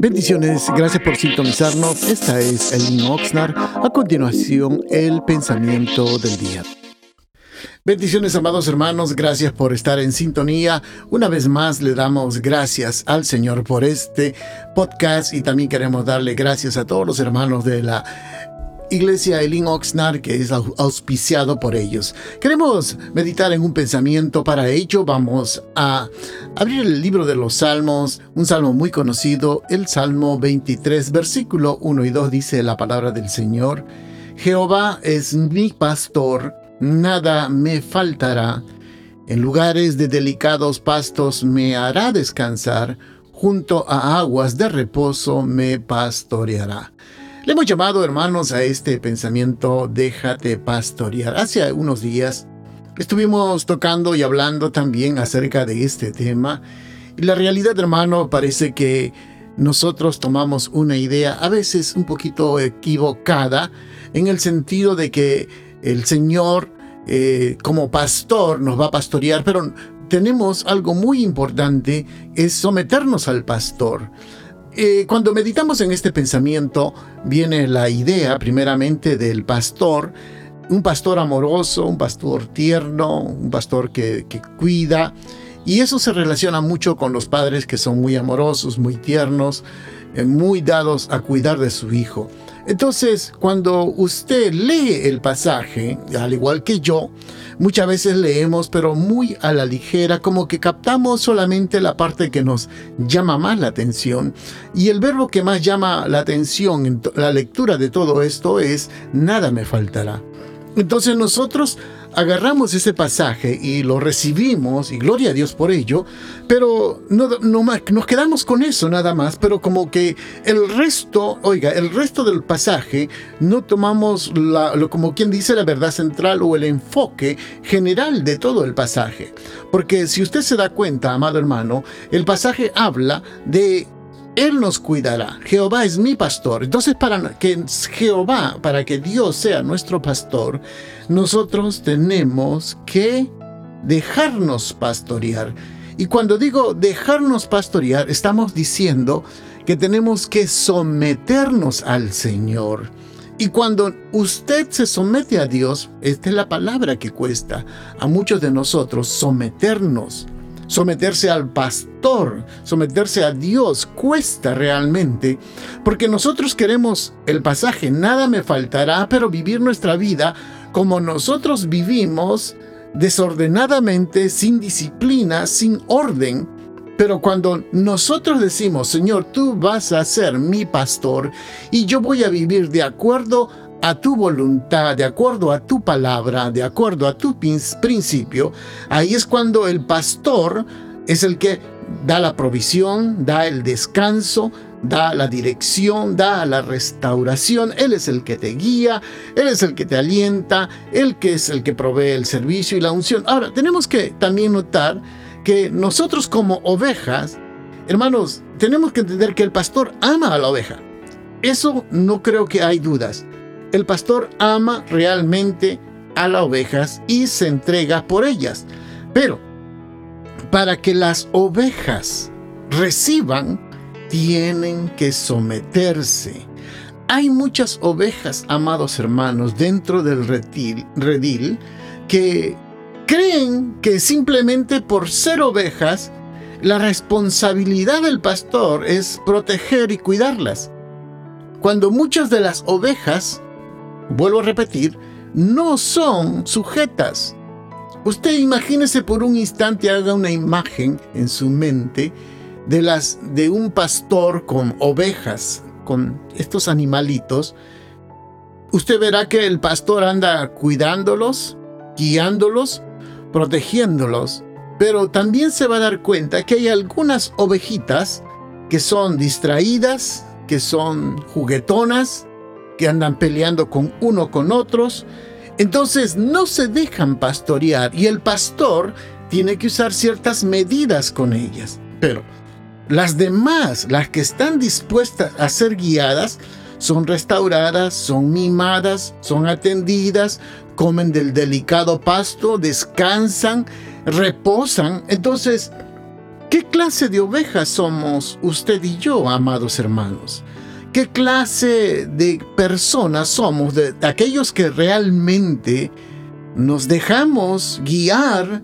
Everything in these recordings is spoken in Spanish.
Bendiciones, gracias por sintonizarnos. Esta es Elin Oxnard. A continuación, el pensamiento del día. Bendiciones, amados hermanos, gracias por estar en sintonía. Una vez más le damos gracias al Señor por este podcast y también queremos darle gracias a todos los hermanos de la Iglesia Elin Oxnard, que es auspiciado por ellos. Queremos meditar en un pensamiento. Para ello vamos a abrir el libro de los Salmos, un salmo muy conocido, el Salmo 23, versículo 1 y 2 dice la palabra del Señor. Jehová es mi pastor, nada me faltará. En lugares de delicados pastos me hará descansar, junto a aguas de reposo me pastoreará. Le hemos llamado, hermanos, a este pensamiento déjate pastorear. Hace unos días estuvimos tocando y hablando también acerca de este tema. Y la realidad, hermano, parece que nosotros tomamos una idea a veces un poquito equivocada en el sentido de que el Señor eh, como pastor nos va a pastorear, pero tenemos algo muy importante, es someternos al pastor. Eh, cuando meditamos en este pensamiento, viene la idea primeramente del pastor, un pastor amoroso, un pastor tierno, un pastor que, cuida, y eso se relaciona mucho con los padres que son muy amorosos, muy tiernos, eh, muy dados a cuidar de su hijo. Entonces, cuando usted lee el pasaje, al igual que yo, muchas veces leemos, pero muy a la ligera, como que captamos solamente la parte que nos llama más la atención. Y el verbo que más llama la atención en la lectura de todo esto es, nada me faltará. Entonces nosotros agarramos ese pasaje y lo recibimos, y gloria a Dios por ello, pero no, nos quedamos con eso nada más, pero como que el resto, oiga, el resto del pasaje no tomamos lo, como quien dice la verdad central o el enfoque general de todo el pasaje. Porque si usted se da cuenta, amado hermano, el pasaje habla de él nos cuidará. Jehová es mi pastor. Entonces, para que Jehová, para que Dios sea nuestro pastor, nosotros tenemos que dejarnos pastorear. Y cuando digo dejarnos pastorear, estamos diciendo que tenemos que someternos al Señor. Y cuando usted se somete a Dios, esta es la palabra que cuesta a muchos de nosotros, someternos someterse al pastor, someterse a Dios, cuesta realmente, porque nosotros queremos el pasaje, nada me faltará, pero vivir nuestra vida como nosotros vivimos, desordenadamente, sin disciplina, sin orden. Pero cuando nosotros decimos, Señor, tú vas a ser mi pastor y yo voy a vivir de acuerdo a tu voluntad, de acuerdo a tu palabra, de acuerdo a tu principio, ahí es cuando el pastor es el que da la provisión, da el descanso, da la dirección, da la restauración. Él es el que te guía, Él es el que te alienta, Él que es el que provee el servicio y la unción. Ahora, tenemos que también notar que nosotros como ovejas, hermanos, tenemos que entender que el pastor ama a la oveja. Eso no creo que hay dudas. El pastor ama realmente a las ovejas y se entrega por ellas. Pero para que las ovejas reciban, tienen que someterse. Hay muchas ovejas, amados hermanos, dentro del redil, que creen que simplemente por ser ovejas, la responsabilidad del pastor es proteger y cuidarlas. Cuando muchas de las ovejas vuelvo a repetir, no son sujetas. Usted imagínese por un instante, haga una imagen en su mente de, las, de un pastor con ovejas, con estos animalitos. Usted verá que el pastor anda cuidándolos, guiándolos, protegiéndolos, pero también se va a dar cuenta que hay algunas ovejitas que son distraídas, que son juguetonas, que andan peleando con uno con otros. Entonces no se dejan pastorear y el pastor tiene que usar ciertas medidas con ellas. Pero las demás, las que están dispuestas a ser guiadas, son restauradas, son mimadas, son atendidas, comen del delicado pasto, descansan, reposan. Entonces, ¿Qué clase de ovejas somos usted y yo, amados hermanos? ¿Qué clase de personas somos, de, aquellos que realmente nos dejamos guiar,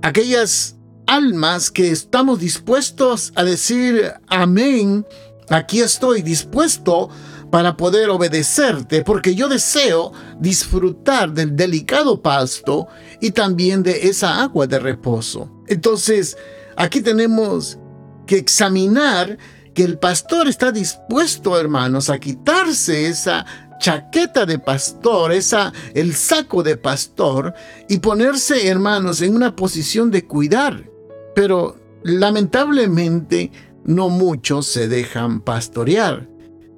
aquellas almas que estamos dispuestos a decir amén, aquí estoy dispuesto para poder obedecerte, porque yo deseo disfrutar del delicado pasto y también de esa agua de reposo. Entonces, aquí tenemos que examinar que el pastor está dispuesto, hermanos, a quitarse esa chaqueta de pastor, esa el saco de pastor y ponerse, hermanos, en una posición de cuidar. Pero lamentablemente no muchos se dejan pastorear.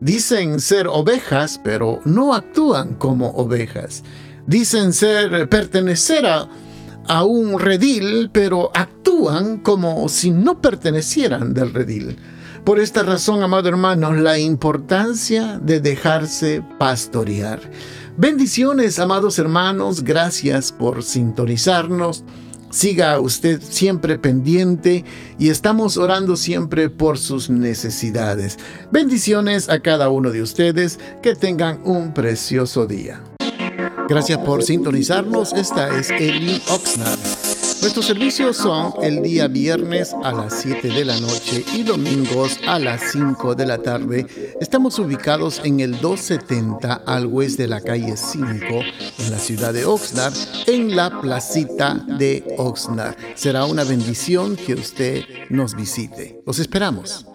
Dicen ser ovejas, pero no actúan como ovejas. Dicen ser pertenecer a, a un redil, pero actúan como si no pertenecieran del redil. Por esta razón, amado hermano, la importancia de dejarse pastorear. Bendiciones, amados hermanos, gracias por sintonizarnos. Siga usted siempre pendiente y estamos orando siempre por sus necesidades. Bendiciones a cada uno de ustedes, que tengan un precioso día. Gracias por sintonizarnos, esta es Eli Oxnard. Nuestros servicios son el día viernes a las 7 de la noche y domingos a las 5 de la tarde. Estamos ubicados en el 270 al oeste de la calle 5 en la ciudad de Oxnard, en la placita de Oxnard. Será una bendición que usted nos visite. Los esperamos.